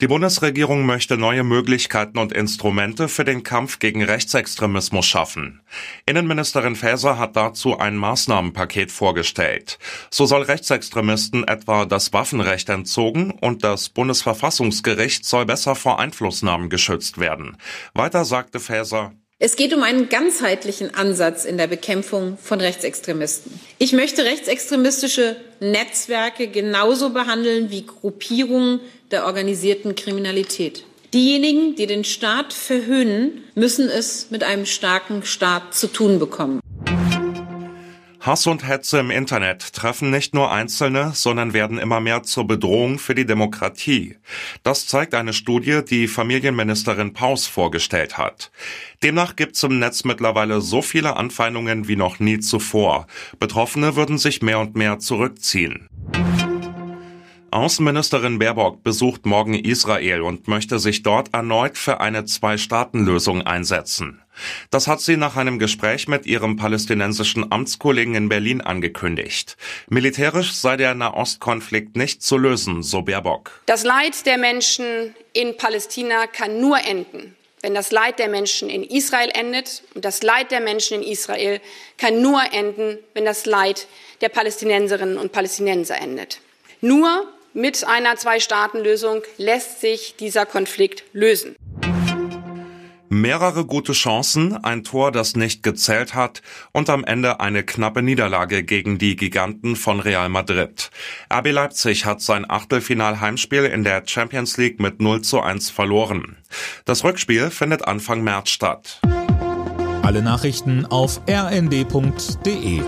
Die Bundesregierung möchte neue Möglichkeiten und Instrumente für den Kampf gegen Rechtsextremismus schaffen. Innenministerin Faeser hat dazu ein Maßnahmenpaket vorgestellt. So soll Rechtsextremisten etwa das Waffenrecht entzogen und das Bundesverfassungsgericht soll besser vor Einflussnahmen geschützt werden. Weiter sagte Faeser, es geht um einen ganzheitlichen Ansatz in der Bekämpfung von Rechtsextremisten. Ich möchte rechtsextremistische Netzwerke genauso behandeln wie Gruppierungen der organisierten Kriminalität. Diejenigen, die den Staat verhöhnen, müssen es mit einem starken Staat zu tun bekommen. Hass und Hetze im Internet treffen nicht nur Einzelne, sondern werden immer mehr zur Bedrohung für die Demokratie. Das zeigt eine Studie, die Familienministerin Paus vorgestellt hat. Demnach gibt es im Netz mittlerweile so viele Anfeindungen wie noch nie zuvor. Betroffene würden sich mehr und mehr zurückziehen. Außenministerin Baerbock besucht morgen Israel und möchte sich dort erneut für eine Zwei-Staaten-Lösung einsetzen. Das hat sie nach einem Gespräch mit ihrem palästinensischen Amtskollegen in Berlin angekündigt. Militärisch sei der Nahostkonflikt nicht zu lösen, so Baerbock. Das Leid der Menschen in Palästina kann nur enden, wenn das Leid der Menschen in Israel endet. Und das Leid der Menschen in Israel kann nur enden, wenn das Leid der Palästinenserinnen und Palästinenser endet. Nur mit einer Zwei-Staaten-Lösung lässt sich dieser Konflikt lösen. Mehrere gute Chancen, ein Tor, das nicht gezählt hat und am Ende eine knappe Niederlage gegen die Giganten von Real Madrid. RB Leipzig hat sein Achtelfinal-Heimspiel in der Champions League mit 0 zu 1 verloren. Das Rückspiel findet Anfang März statt. Alle Nachrichten auf rnd.de